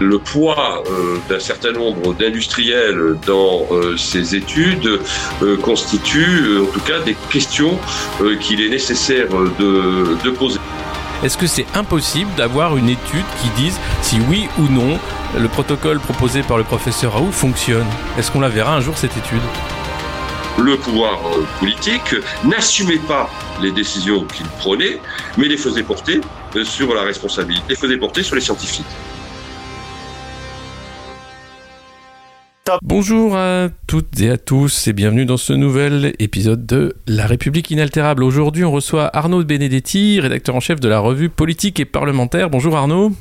Le poids d'un certain nombre d'industriels dans ces études constitue en tout cas des questions qu'il est nécessaire de, de poser. Est-ce que c'est impossible d'avoir une étude qui dise si oui ou non le protocole proposé par le professeur Raoult fonctionne? Est-ce qu'on la verra un jour cette étude? Le pouvoir euh, politique n'assumait pas les décisions qu'il prenait, mais les faisait porter euh, sur la responsabilité, les faisait porter sur les scientifiques. Bonjour à toutes et à tous et bienvenue dans ce nouvel épisode de La République inaltérable. Aujourd'hui, on reçoit Arnaud Benedetti, rédacteur en chef de la revue Politique et parlementaire. Bonjour Arnaud.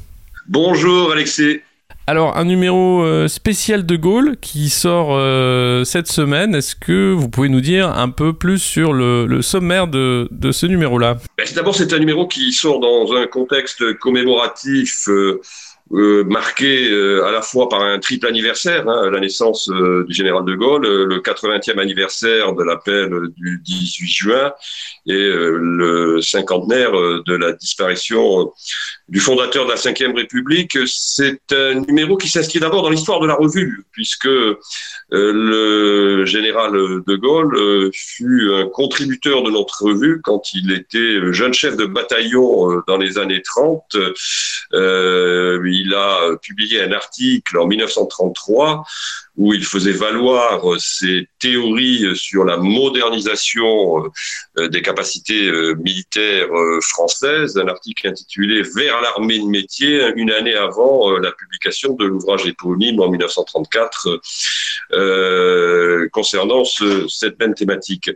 Bonjour Alexis. Alors, un numéro euh, spécial de Gaulle qui sort euh, cette semaine. Est-ce que vous pouvez nous dire un peu plus sur le, sommaire de, ce numéro-là? Ben, D'abord, c'est un numéro qui sort dans un contexte commémoratif. Euh, euh, marqué euh, à la fois par un triple anniversaire, hein, la naissance euh, du général de Gaulle, le 80e anniversaire de l'appel du 18 juin et le cinquantenaire de la disparition du fondateur de la Ve République. C'est un numéro qui s'inscrit d'abord dans l'histoire de la revue, puisque le général de Gaulle fut un contributeur de notre revue quand il était jeune chef de bataillon dans les années 30. Euh, il a euh, publié un article en 1933 où il faisait valoir euh, ses théories euh, sur la modernisation des capacités militaires françaises, un article intitulé Vers l'armée de métier, une année avant la publication de l'ouvrage éponyme en 1934 concernant cette même thématique.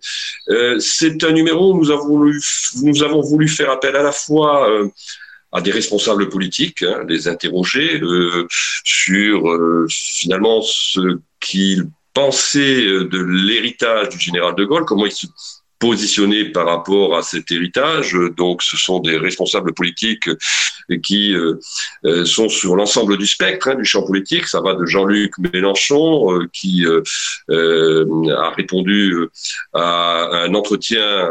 C'est un numéro où nous avons voulu faire appel à la fois à des responsables politiques, hein, les interroger euh, sur euh, finalement ce qu'ils pensaient euh, de l'héritage du général de Gaulle, comment il se positionnait par rapport à cet héritage. Donc, ce sont des responsables politiques qui sont sur l'ensemble du spectre hein, du champ politique. Ça va de Jean-Luc Mélenchon, qui a répondu à un entretien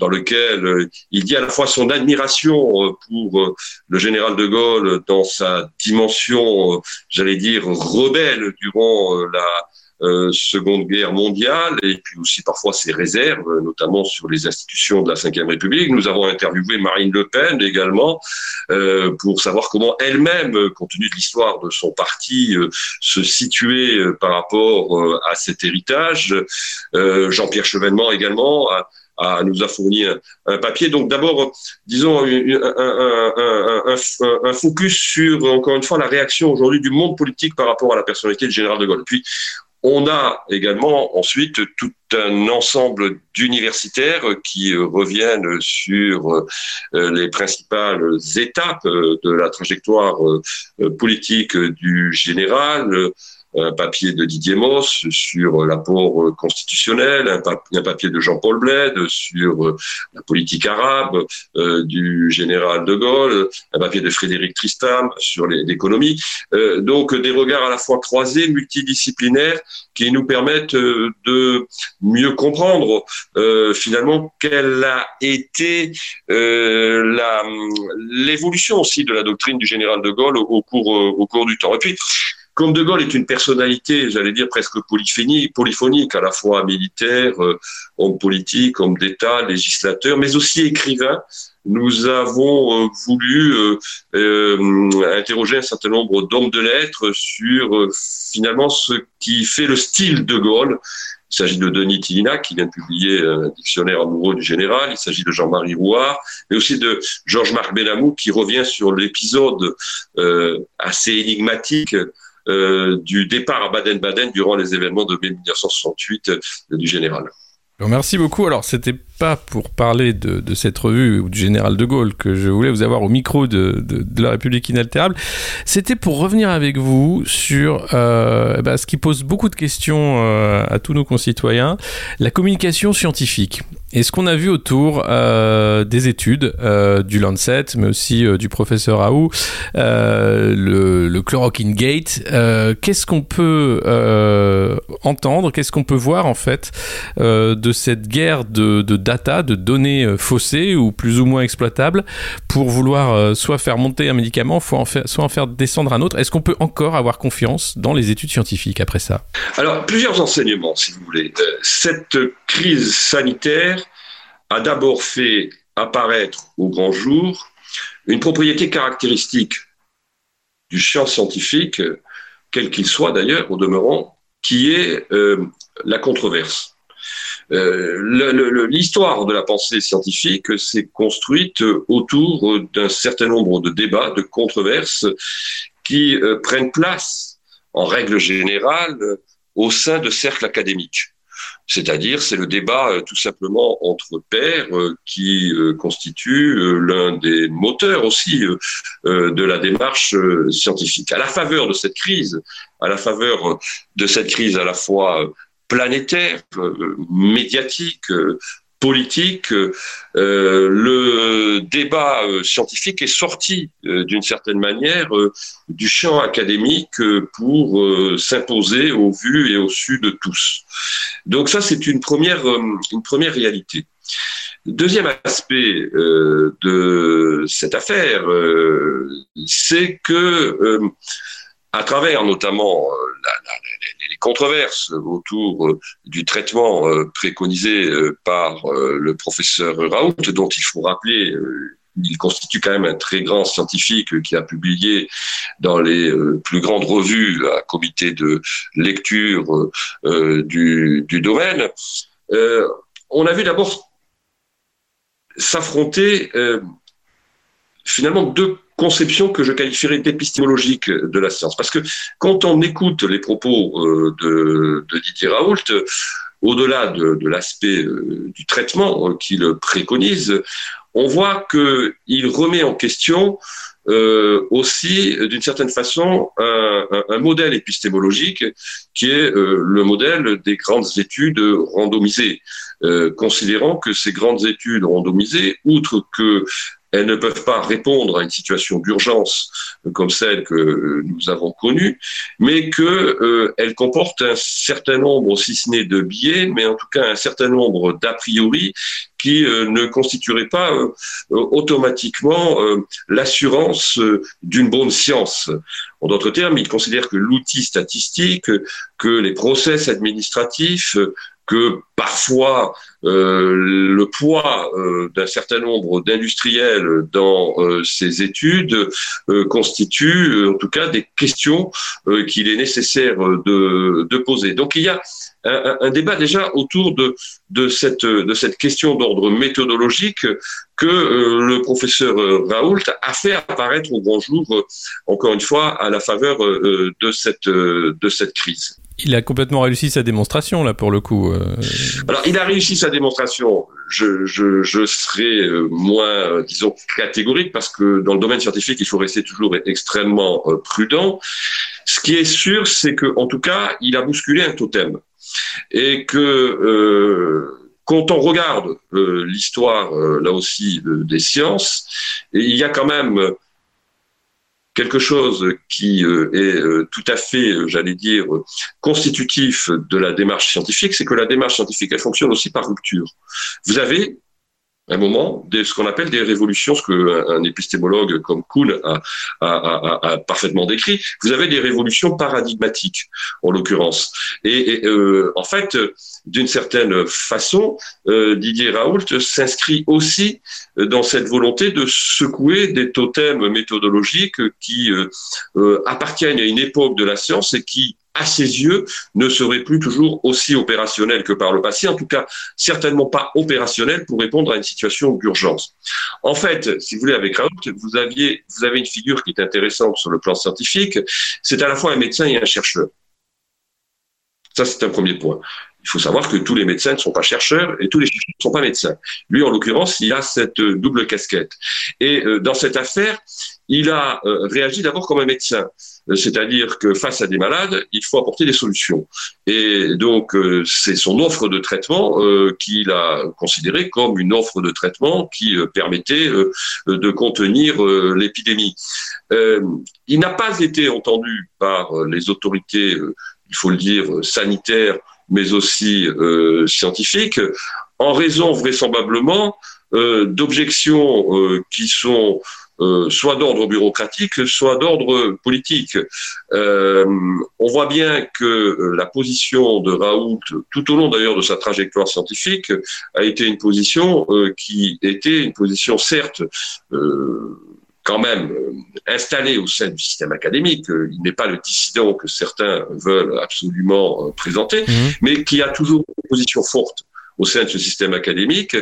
dans lequel euh, il dit à la fois son admiration euh, pour euh, le général de Gaulle dans sa dimension, j'allais dire, rebelle durant la Seconde Guerre mondiale et puis aussi parfois ses réserves, notamment sur les institutions de la Ve République. Nous avons interviewé Marine Le Pen également pour savoir comment elle-même, compte tenu de l'histoire de son parti, se situait par rapport à cet héritage. Jean-Pierre Chevènement également nous a fourni un, papier. Donc d'abord, disons, un, un, focus sur, encore une fois, la réaction aujourd'hui du monde politique par rapport à la personnalité du général de Gaulle. Puis, on a également ensuite tout un ensemble d'universitaires qui reviennent sur euh, les principales étapes de la trajectoire euh, politique du général, un papier de Didier Moss sur l'apport constitutionnel, un, papier de Jean-Paul Bled sur euh, la politique arabe euh, du général de Gaulle, un papier de Frédéric Tristam sur l'économie. Euh, donc des regards à la fois croisés, multidisciplinaires, qui nous permettent de mieux comprendre finalement quelle a été l'évolution aussi de la doctrine du général de Gaulle au, cours, au cours du temps. Et puis, comme De Gaulle est une personnalité, j'allais dire presque polyphonique, polyphonique, à la fois militaire, euh, homme politique, homme d'État, législateur, mais aussi écrivain, nous avons euh, voulu euh, interroger un certain nombre d'hommes de lettres sur finalement ce qui fait le style de Gaulle. Il s'agit de Denis Tillinac, qui vient de publier un dictionnaire amoureux du général. Il s'agit de Jean-Marie Rouard, mais aussi de Georges-Marc Benamou, qui revient sur l'épisode assez énigmatique euh, du départ à Baden-Baden durant les événements de mai 1968 euh, du général. merci beaucoup. Alors, c'était pas pour parler de, cette revue ou du général de Gaulle que je voulais vous avoir au micro de, la République inaltérable. C'était pour revenir avec vous sur euh, eh ben, ce qui pose beaucoup de questions à tous nos concitoyens, la communication scientifique. Et ce qu'on a vu autour euh, des études euh, du Lancet, mais aussi euh, du professeur Raoult, le, le Chloroquine Gate, qu'est-ce qu'on peut entendre, qu'est-ce qu'on peut voir en fait de cette guerre de, data, de données faussées ou plus ou moins exploitables pour vouloir soit faire monter un médicament, soit en faire, descendre un autre. Est-ce qu'on peut encore avoir confiance dans les études scientifiques après ça? Alors, plusieurs enseignements, si vous voulez. Cette crise sanitaire a d'abord fait apparaître au grand jour une propriété caractéristique du champ scientifique, quel qu'il soit d'ailleurs, au demeurant, qui est euh, la controverse. Euh, l'histoire de la pensée scientifique s'est construite autour d'un certain nombre de débats, de controverses qui euh, prennent place, en règle générale, au sein de cercles académiques. C'est-à-dire, c'est le débat euh, tout simplement entre pairs qui constitue l'un des moteurs aussi de la démarche scientifique. À la faveur de cette crise, à la faveur de cette crise à la fois planétaire, médiatique, politique, euh, le débat euh, scientifique est sorti euh, d'une certaine manière du champ académique pour s'imposer au vu et au su de tous. Donc ça, c'est une première, une première réalité. Deuxième aspect de cette affaire, c'est que à travers notamment les controverses autour euh, du traitement euh, préconisé euh, par le professeur Raoult, dont il faut rappeler il constitue quand même un très grand scientifique qui a publié dans les plus grandes revues à comité de lecture du, domaine. on a vu d'abord s'affronter finalement deux conception que je qualifierais d'épistémologique de la science. Parce que quand on écoute les propos euh, de, Didier Raoult, au-delà de, l'aspect euh, du traitement euh, qu'il préconise, on voit qu'il remet en question aussi, d'une certaine façon, un, modèle épistémologique qui est le modèle des grandes études randomisées, considérant que ces grandes études randomisées, outre que elles ne peuvent pas répondre à une situation d'urgence comme celle que nous avons connue, mais qu'elles euh, comportent un certain nombre, si ce n'est de biais, mais en tout cas un certain nombre d'a priori qui euh, ne constitueraient pas euh, automatiquement l'assurance d'une bonne science. En d'autres termes, il considère que l'outil statistique, que les process administratifs, que parfois euh, le poids euh, d'un certain nombre d'industriels dans euh, ces études constitue en tout cas des questions qu'il est nécessaire de, de, poser. Donc il y a un, un, débat déjà autour de, de, cette, de cette question d'ordre méthodologique que le professeur Raoult a fait apparaître au grand jour, encore une fois, à la faveur de, cette, de cette crise. Il a complètement réussi sa démonstration, là, pour le coup. Euh. Alors, il a réussi sa démonstration. Je, je, je serai euh, moins, euh, disons, catégorique, parce que dans le domaine scientifique, il faut rester toujours extrêmement prudent. Ce qui est sûr, c'est que, en tout cas, il a bousculé un totem. Et que, euh, quand on regarde l'histoire, là aussi, des sciences, il y a quand même quelque chose qui euh, est euh, tout à fait, euh, j'allais dire, constitutif de la démarche scientifique, c'est que la démarche scientifique, elle fonctionne aussi par rupture. Vous avez un moment, des, ce qu'on appelle des révolutions, ce qu'un épistémologue comme Kuhn a, a, a, a, parfaitement décrit. Vous avez des révolutions paradigmatiques, en l'occurrence. Et, euh, en fait, d'une certaine façon, euh, Didier Raoult s'inscrit aussi dans cette volonté de secouer des totems méthodologiques qui euh, appartiennent à une époque de la science et qui à ses yeux, ne serait plus toujours aussi opérationnel que par le passé, en tout cas certainement pas opérationnel pour répondre à une situation d'urgence. En fait, si vous voulez, avec Raoult, vous, aviez, vous avez une figure qui est intéressante sur le plan scientifique, c'est à la fois un médecin et un chercheur. Ça, c'est un premier point. Il faut savoir que tous les médecins ne sont pas chercheurs et tous les chercheurs ne sont pas médecins. Lui, en l'occurrence, il a cette double casquette. Et euh, dans cette affaire, il a euh, réagi d'abord comme un médecin, euh, c'est-à-dire que face à des malades, il faut apporter des solutions. Et donc, euh, c'est son offre de traitement qu'il a considéré comme une offre de traitement qui permettait de contenir l'épidémie. il n'a pas été entendu par les autorités, il faut le dire, sanitaires, mais aussi scientifiques, en raison vraisemblablement d'objections qui sont euh, soit d'ordre bureaucratique, soit d'ordre politique. Euh, on voit bien que euh, la position de Raoult, tout au long d'ailleurs de sa trajectoire scientifique, a été une position qui était une position certes quand même installée au sein du système académique. Il n'est pas le dissident que certains veulent absolument présenter, mmh. mais qui a toujours une position forte au sein de ce système académique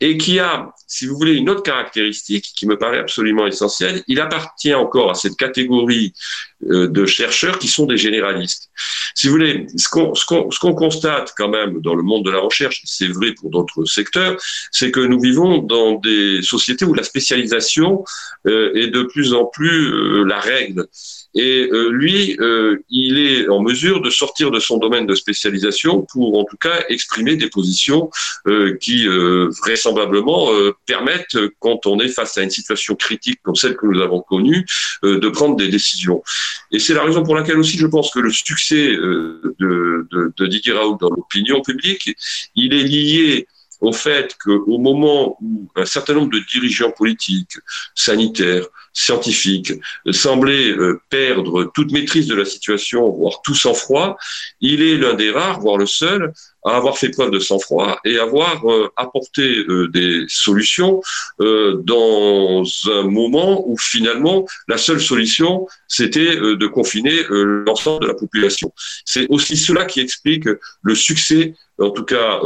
et qui a, si vous voulez, une autre caractéristique qui me paraît absolument essentielle. Il appartient encore à cette catégorie de chercheurs qui sont des généralistes. Si vous voulez, ce qu'on ce qu'on constate quand même dans le monde de la recherche, c'est vrai pour d'autres secteurs, c'est que nous vivons dans des sociétés où la spécialisation euh, est de plus en plus euh, la règle. Et euh, lui, euh, il est en mesure de sortir de son domaine de spécialisation pour, en tout cas, exprimer des positions euh, qui, vraisemblablement, permettent, quand on est face à une situation critique comme celle que nous avons connue, de prendre des décisions. Et c'est la raison pour laquelle aussi je pense que le succès de, de, de Didier Raoult dans l'opinion publique, il est lié au fait qu'au moment où un certain nombre de dirigeants politiques, sanitaires, scientifiques semblaient euh, perdre toute maîtrise de la situation, voire tout sang-froid, il est l'un des rares, voire le seul, à avoir fait preuve de sang-froid et avoir euh, apporté euh, des solutions dans un moment où finalement la seule solution c'était de confiner l'ensemble de la population. C'est aussi cela qui explique le succès, en tout cas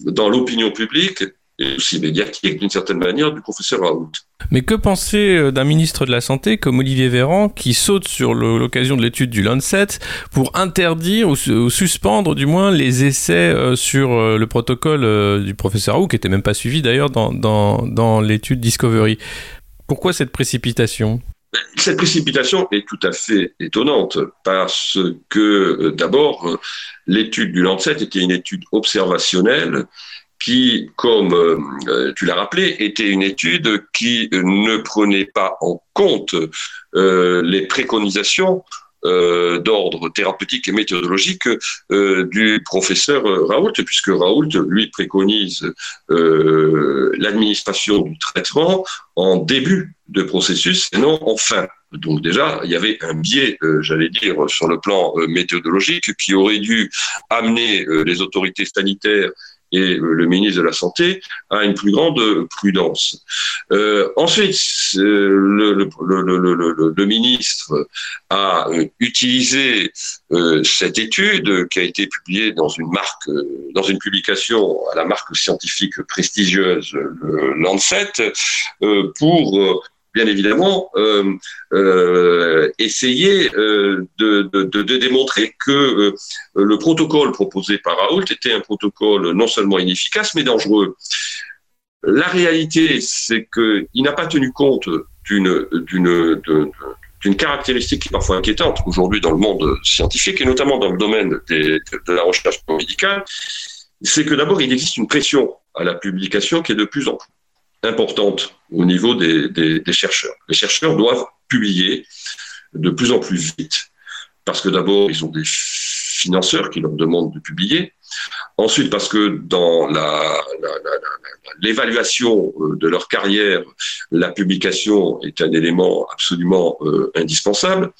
dans l'opinion publique et aussi médiatique d'une certaine manière du professeur Raoult. Mais que penser euh, d'un ministre de la Santé comme Olivier Véran qui saute sur l'occasion de l'étude du Lancet pour interdire ou, suspendre du moins les essais euh, sur euh, le protocole du professeur Raoult qui n'était même pas suivi d'ailleurs dans, dans, dans l'étude Discovery Pourquoi cette précipitation? Cette précipitation est tout à fait étonnante parce que d'abord, l'étude du Lancet était une étude observationnelle qui, comme euh, tu l'as rappelé, était une étude qui ne prenait pas en compte euh, les préconisations euh, d'ordre thérapeutique et méthodologique du professeur Raoult, puisque Raoult, lui, préconise l'administration du traitement en début de processus et non en fin. Donc déjà, il y avait un biais, j'allais dire, sur le plan méthodologique qui aurait dû amener les autorités sanitaires et le ministre de la Santé a une plus grande prudence. Euh, ensuite, le, ministre a euh, utilisé euh, cette étude qui a été publiée dans une marque, dans une publication à la marque scientifique prestigieuse, le Lancet, pour bien évidemment, euh, euh, essayer euh, de, démontrer que euh, le protocole proposé par Raoult était un protocole non seulement inefficace, mais dangereux. La réalité, c'est qu'il n'a pas tenu compte d'une caractéristique qui parfois inquiétante aujourd'hui dans le monde scientifique et notamment dans le domaine des, de la recherche médicale, c'est que d'abord il existe une pression à la publication qui est de plus en plus importante au niveau des, des, des, chercheurs. Les chercheurs doivent publier de plus en plus vite, parce que d'abord, ils ont des financeurs qui leur demandent de publier. Ensuite, parce que dans l'évaluation euh, de leur carrière, la publication est un élément absolument euh, indispensable,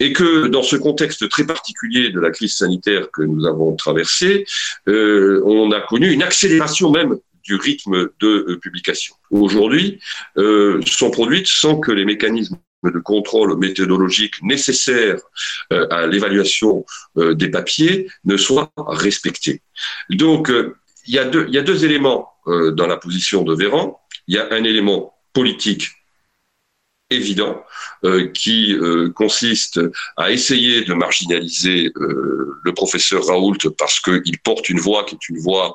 et que dans ce contexte très particulier de la crise sanitaire que nous avons traversé, euh, on a connu une accélération même du rythme de euh, publication. Aujourd'hui, euh, sont produites sans que les mécanismes de contrôle méthodologique nécessaires euh, à l'évaluation euh, des papiers ne soient respectés. Donc, il y, a deux, y a deux éléments dans la position de Véran. Il y a un élément politique évident euh, qui euh, consiste à essayer de marginaliser euh, le professeur Raoult parce qu'il porte une voix qui est une voix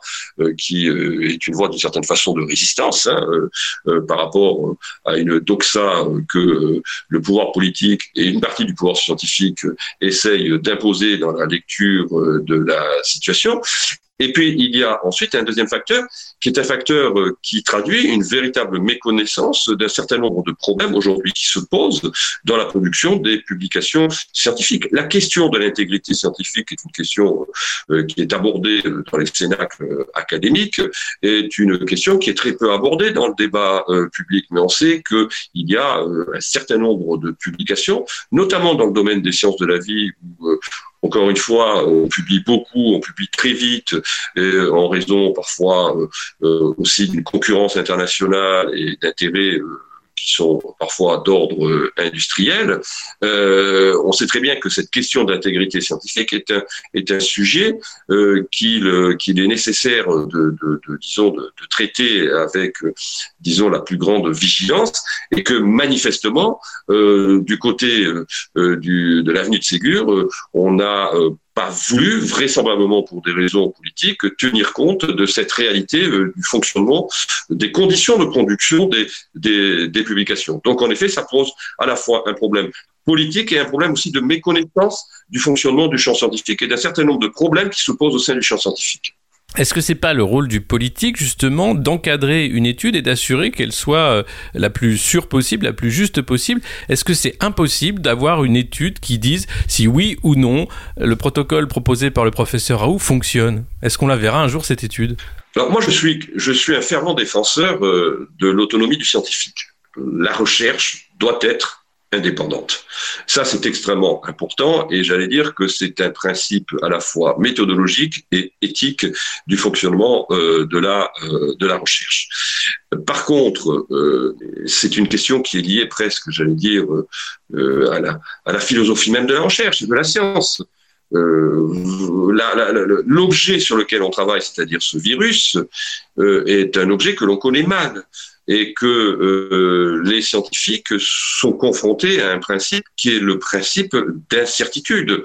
qui est une voix d'une certaine façon de résistance hein, par rapport à une doxa que le pouvoir politique et une partie du pouvoir scientifique essayent d'imposer dans la lecture de la situation Et puis, il y a ensuite un deuxième facteur, qui est un facteur euh, qui traduit une véritable méconnaissance d'un certain nombre de problèmes aujourd'hui qui se posent dans la production des publications scientifiques. La question de l'intégrité scientifique est une question euh, qui est abordée dans les cénacles académiques, est une question qui est très peu abordée dans le débat public, mais on sait qu'il y a un certain nombre de publications, notamment dans le domaine des sciences de la vie, où encore une fois, on publie beaucoup, on publie très vite, et en raison parfois euh, euh, aussi d'une concurrence internationale et d'intérêts euh, qui sont parfois d'ordre euh, industriel. Euh, on sait très bien que cette question d'intégrité scientifique est un, est un sujet euh, qu'il qu'il est nécessaire de, de, de disons de, de, traiter avec euh, disons la plus grande vigilance et que manifestement euh, du côté euh, du, de l'avenue de Ségur on a pas voulu, vraisemblablement pour des raisons politiques, tenir compte de cette réalité euh, du fonctionnement, des conditions de production des, des, des, publications. Donc en effet, ça pose à la fois un problème politique et un problème aussi de méconnaissance du fonctionnement du champ scientifique et d'un certain nombre de problèmes qui se posent au sein du champ scientifique. Est-ce que c'est pas le rôle du politique justement d'encadrer une étude et d'assurer qu'elle soit euh, la plus sûre possible, la plus juste possible? Est-ce que c'est impossible d'avoir une étude qui dise si oui ou non le protocole proposé par le professeur Raoult fonctionne? Est-ce qu'on la verra un jour cette étude? Alors moi je suis je suis un fervent défenseur euh, de l'autonomie du scientifique. La recherche doit être indépendante. Ça, c'est extrêmement important et j'allais dire que c'est un principe à la fois méthodologique et éthique du fonctionnement euh, de, la, euh, de la recherche. Par contre, euh, c'est une question qui est liée presque, j'allais dire, euh, à, la, à la philosophie même de la recherche de la science. L'objet sur lequel on travaille, c'est-à-dire ce virus, est un objet que l'on connaît mal et que euh, les scientifiques sont confrontés à un principe qui est le principe d'incertitude.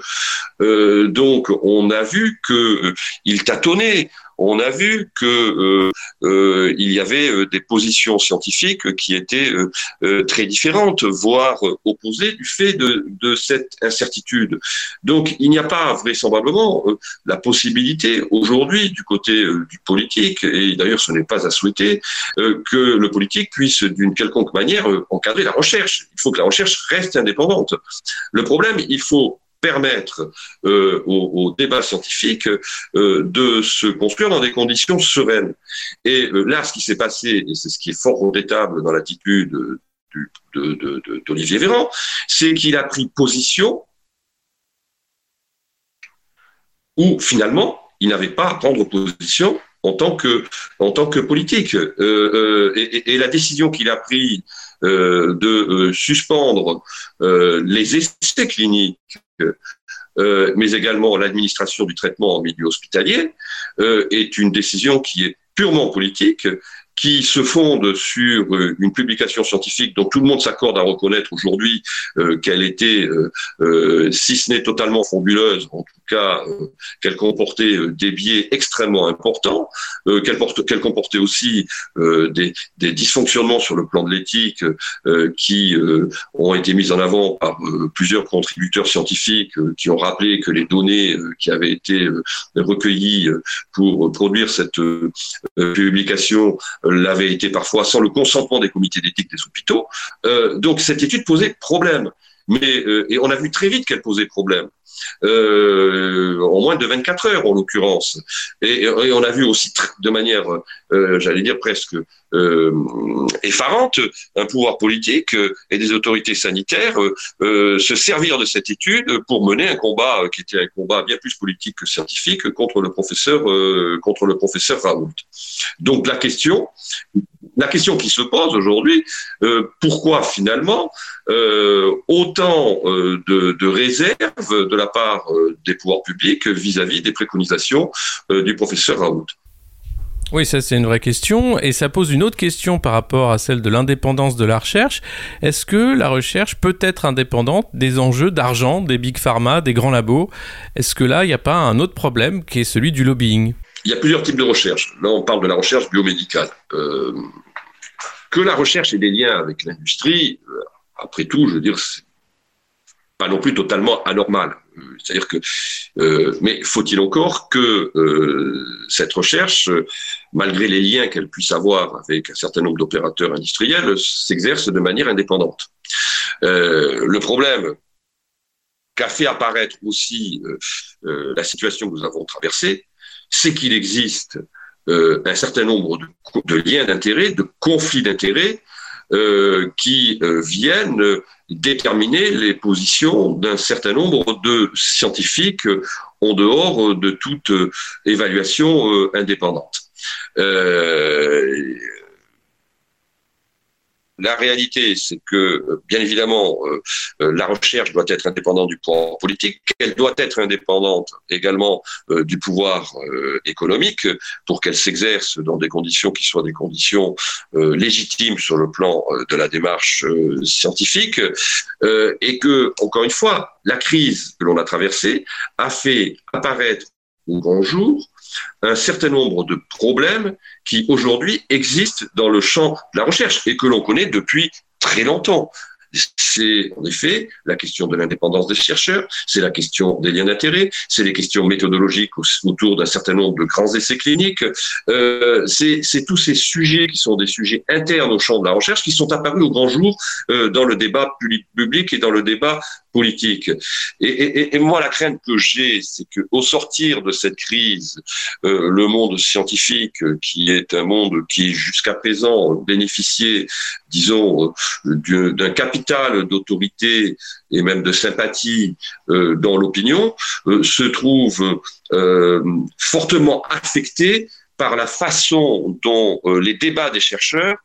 Euh, donc, on a vu qu'il tâtonnait on a vu que euh, euh, il y avait euh, des positions scientifiques qui étaient très différentes, voire opposées du fait de, de cette incertitude. Donc, il n'y a pas vraisemblablement la possibilité aujourd'hui du côté du politique, et d'ailleurs ce n'est pas à souhaiter, que le politique puisse d'une quelconque manière encadrer la recherche. Il faut que la recherche reste indépendante. Le problème, il faut permettre euh, au, au, débat scientifique euh, de se construire dans des conditions sereines. Et euh, là, ce qui s'est passé, et c'est ce qui est fort regrettable dans l'attitude d'Olivier Véran, c'est qu'il a pris position où finalement, il n'avait pas à prendre position en tant que, politique. Euh, et, la décision qu'il a prise de suspendre les essais cliniques euh, mais également l'administration du traitement en milieu hospitalier, euh, est une décision qui est purement politique qui se fonde sur euh, une publication scientifique dont tout le monde s'accorde à reconnaître aujourd'hui euh, qu'elle était, euh, si ce n'est totalement fabuleuse, en tout cas qu'elle comportait des biais extrêmement importants, qu'elle comportait aussi des, dysfonctionnements sur le plan de l'éthique qui ont été mis en avant par plusieurs contributeurs scientifiques qui ont rappelé que les données qui avaient été recueillies pour produire cette publication l'avait été parfois sans le consentement des comités d'éthique des hôpitaux. Euh, donc cette étude posait problème. Mais, euh, et on a vu très vite qu'elle posait problème. Euh, en moins de 24 heures en l'occurrence. Et, on a vu aussi de manière, euh, j'allais dire presque euh, effarante, un pouvoir politique et des autorités sanitaires se servir de cette étude pour mener un combat qui était un combat bien plus politique que scientifique contre le professeur contre le professeur Raoult. Donc la question, la question qui se pose aujourd'hui, euh, pourquoi finalement euh, autant euh, de, de, réserves de la part des pouvoirs publics vis-à-vis -vis des préconisations du professeur Raoult? Oui, ça c'est une vraie question et ça pose une autre question par rapport à celle de l'indépendance de la recherche. Est-ce que la recherche peut être indépendante des enjeux d'argent des big pharma, des grands labos? Est-ce que là, il n'y a pas un autre problème qui est celui du lobbying? Il y a plusieurs types de recherche. Là, on parle de la recherche biomédicale. Euh, que la recherche ait des liens avec l'industrie, euh, après tout, je veux dire, pas non plus totalement anormal. C'est-à-dire que, mais faut-il encore que cette recherche, malgré les liens qu'elle puisse avoir avec un certain nombre d'opérateurs industriels, s'exerce de manière indépendante. le problème qu'a fait apparaître aussi la situation que nous avons traversée, c'est qu'il existe euh, un certain nombre de, liens d'intérêt, de conflits d'intérêts euh, qui euh, viennent déterminer les positions d'un certain nombre de scientifiques en dehors de toute évaluation indépendante. La réalité, c'est que, euh, bien évidemment, euh, euh, la recherche doit être indépendante du pouvoir politique, qu'elle doit être indépendante également du pouvoir économique pour qu'elle s'exerce dans des conditions qui soient des conditions légitimes sur le plan de la démarche scientifique, et que, encore une fois, la crise que l'on a traversée a fait apparaître au grand jour un certain nombre de problèmes qui aujourd'hui existent dans le champ de la recherche et que l'on connaît depuis très longtemps c'est en effet la question de l'indépendance des chercheurs, c'est la question des liens d'intérêt, c'est les questions méthodologiques autour d'un certain nombre de grands essais cliniques. Euh, c'est tous ces sujets qui sont des sujets internes au champ de la recherche qui sont apparus au grand jour euh, dans le débat public et dans le débat Et, moi, la crainte que j'ai, c'est que au sortir de cette crise, euh, le monde scientifique, qui est un monde qui jusqu'à présent bénéficiait, disons, euh, d'un capital d'autorité et même de sympathie euh, dans l'opinion, euh, se trouve euh, fortement affecté par la façon dont les débats des chercheurs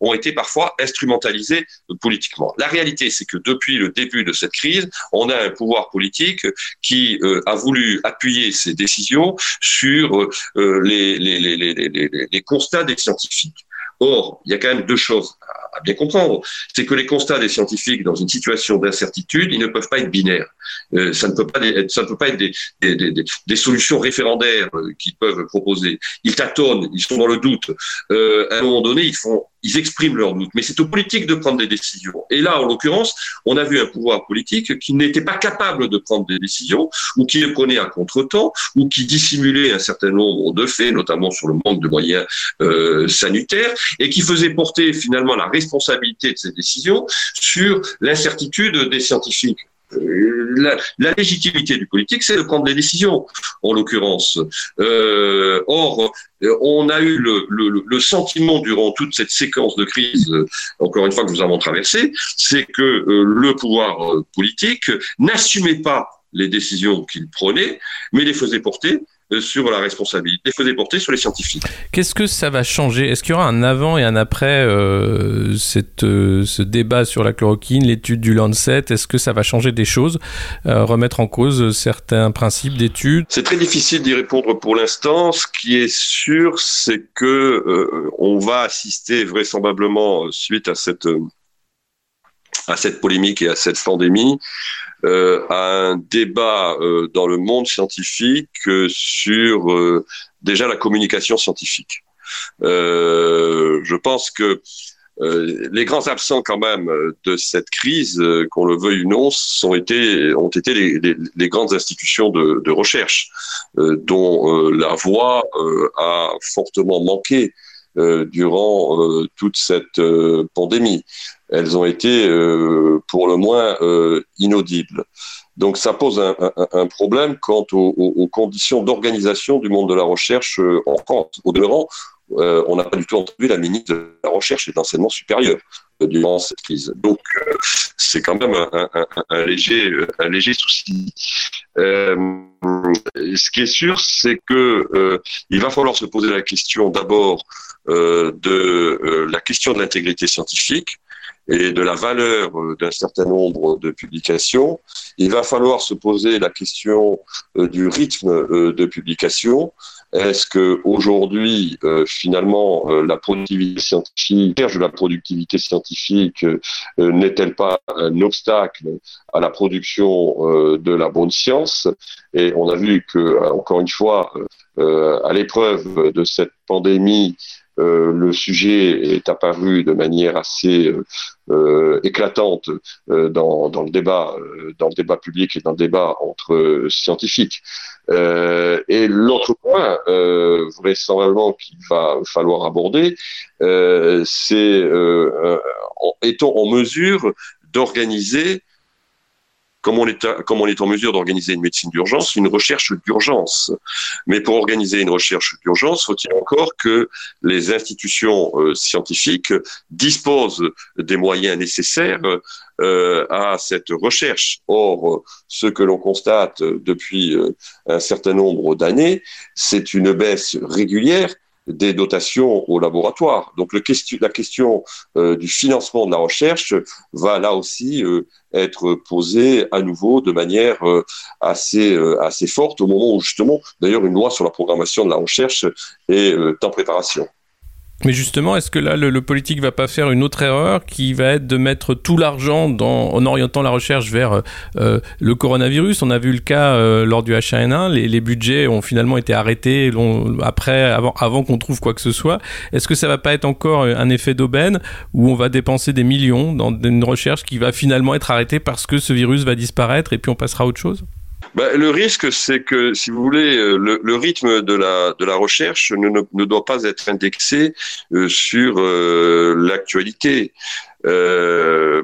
ont été parfois instrumentalisés politiquement. La réalité, c'est que depuis le début de cette crise, on a un pouvoir politique qui euh, a voulu appuyer ses décisions sur euh, les, les, constats des scientifiques. Or, il y a quand même deux choses à bien comprendre, c'est que les constats des scientifiques dans une situation d'incertitude, ils ne peuvent pas être binaires. Euh, ça ne peut pas être, ça ne peut pas être des, des, des, des solutions référendaires euh, qu'ils peuvent proposer. Ils tâtonnent, ils sont dans le doute. Euh, à un moment donné, ils font, ils expriment leur doute. Mais c'est aux politiques de prendre des décisions. Et là, en l'occurrence, on a vu un pouvoir politique qui n'était pas capable de prendre des décisions, ou qui les prenait à contre-temps, ou qui dissimulait un certain nombre de faits, notamment sur le manque de moyens euh, sanitaires, et qui faisait porter finalement la responsabilité de ces décisions sur l'incertitude des scientifiques. Euh, la, la, légitimité du politique, c'est de prendre des décisions, en l'occurrence. Euh, or, on a eu le, le, le, sentiment durant toute cette séquence de crise, euh, encore une fois que nous avons traversé, c'est que euh, le pouvoir euh, politique n'assumait pas les décisions qu'il prenait, mais les faisait porter euh, sur la responsabilité faisait porter sur les scientifiques. Qu'est-ce que ça va changer? Est-ce qu'il y aura un avant et un après euh, cette, euh, ce débat sur la chloroquine, l'étude du Lancet? Est-ce que ça va changer des choses, euh, remettre en cause certains principes d'études C'est très difficile d'y répondre pour l'instant. Ce qui est sûr, c'est que euh, on va assister vraisemblablement suite à cette à cette polémique et à cette pandémie euh, à un débat euh, dans le monde scientifique euh, sur déjà la communication scientifique. je pense que les grands absents quand même de cette crise, qu'on le veuille ou non, sont été, ont été les, les, les grandes institutions de, de recherche, dont la voix a fortement manqué durant toute cette pandémie elles ont été euh, pour le moins euh, inaudibles. Donc ça pose un, problème quant aux, conditions d'organisation du monde de la recherche euh, en France. Au demeurant, euh, on n'a pas du tout entendu la ministre de la Recherche et de l'Enseignement supérieur euh, durant cette crise. Donc euh, c'est quand même un, un, un, léger, un léger souci. ce qui est sûr, c'est que il va falloir se poser la question d'abord de la question de l'intégrité scientifique et de la valeur euh, d'un certain nombre de publications, il va falloir se poser la question euh, du rythme euh, de publication. Est-ce que aujourd'hui, finalement, la productivité scientifique, de la productivité scientifique, n'est-elle pas un obstacle à la production de la bonne science? Et on a vu que, encore une fois, à l'épreuve de cette pandémie, le sujet est apparu de manière assez éclatante dans, dans, le débat, dans le débat public et dans le débat entre scientifiques. et l'autre point, vraisemblablement qu'il va falloir aborder, c'est est-on en mesure d'organiser comme on est, comme on est en mesure d'organiser une médecine d'urgence, une recherche d'urgence. Mais pour organiser une recherche d'urgence, faut-il encore que les institutions euh, scientifiques disposent des moyens nécessaires euh, à cette recherche? Or, ce que l'on constate depuis euh, un certain nombre d'années, c'est une baisse régulière des dotations aux laboratoires. Donc la question euh, du financement de la recherche va là aussi euh, être posée à nouveau de manière euh, assez, assez forte au moment où justement, d'ailleurs, une loi sur la programmation de la recherche est en préparation. Mais justement, est-ce que là, le, politique va pas faire une autre erreur qui va être de mettre tout l'argent en orientant la recherche vers euh, le coronavirus? On a vu le cas euh, lors du H1N1, les, budgets ont finalement été arrêtés après, avant, avant qu'on trouve quoi que ce soit. Est-ce que ça va pas être encore un effet d'aubaine où on va dépenser des millions dans une recherche qui va finalement être arrêtée parce que ce virus va disparaître et puis on passera à autre chose? Bah, le risque, c'est que, si vous voulez, euh, le, rythme de la, de la recherche ne, ne, doit pas être indexé euh, sur euh, l'actualité. Euh,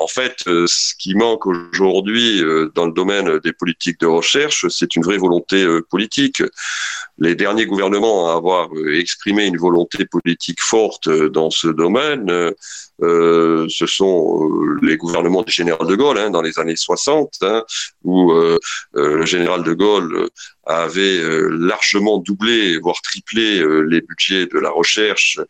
en fait, ce qui manque aujourd'hui dans le domaine des politiques de recherche, c'est une vraie volonté politique. Les derniers gouvernements à avoir exprimé une volonté politique forte dans ce domaine euh, ce sont euh, les gouvernements du général de Gaulle hein, dans les années 60, hein, où euh, le général de Gaulle avait largement doublé, voire triplé les budgets de la recherche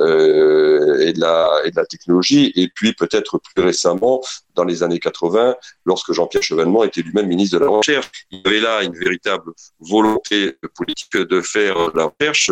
et de la technologie, et puis peut-être plus récemment, dans les années 80, lorsque Jean-Pierre Chevènement était lui-même ministre de la Recherche. Il y avait là une véritable volonté politique de faire de la recherche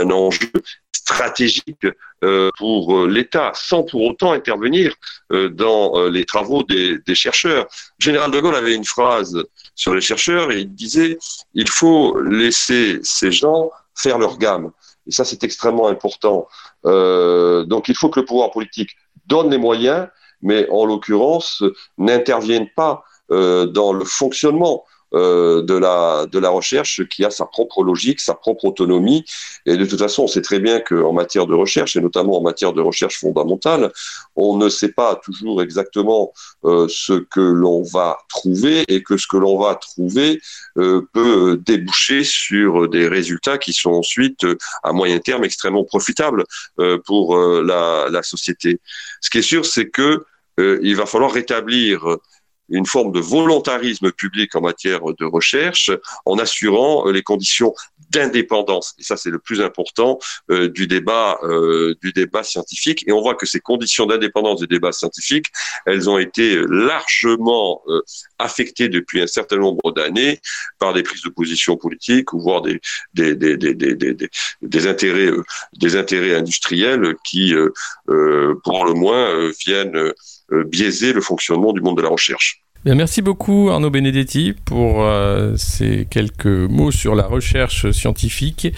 un enjeu stratégique euh, pour euh, l'État, sans pour autant intervenir euh, dans les travaux des, chercheurs. Général de Gaulle avait une phrase sur les chercheurs et il disait il faut laisser ces gens faire leur gamme. Et ça, c'est extrêmement important. donc, il faut que le pouvoir politique donne les moyens, mais en l'occurrence, n'intervienne pas dans le fonctionnement euh, de la de la recherche qui a sa propre logique, sa propre autonomie. Et de toute façon, on sait très bien qu'en matière de recherche, et notamment en matière de recherche fondamentale, on ne sait pas toujours exactement euh, ce que l'on va trouver et que ce que l'on va trouver euh, peut déboucher sur des résultats qui sont ensuite à moyen terme extrêmement profitables pour la, la société. Ce qui est sûr, c'est que il va falloir rétablir une forme de volontarisme public en matière de recherche en assurant euh, les conditions d'indépendance. Et ça, c'est le plus important euh, du débat euh, du débat scientifique. Et on voit que ces conditions d'indépendance du débat scientifique, elles ont été largement affectées depuis un certain nombre d'années par des prises de position politiques ou voire des des des des des, des, des intérêts des intérêts industriels qui, pour le moins, viennent biaiser le fonctionnement du monde de la recherche merci beaucoup Arnaud Benedetti pour euh, ces quelques mots sur la recherche scientifique.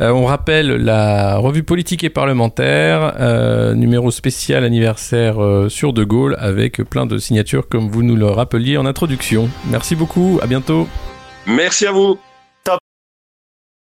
Euh, on rappelle la revue politique et parlementaire, euh, numéro spécial anniversaire sur De Gaulle avec plein de signatures comme vous nous le rappeliez en introduction. Merci beaucoup, à bientôt. Merci à vous.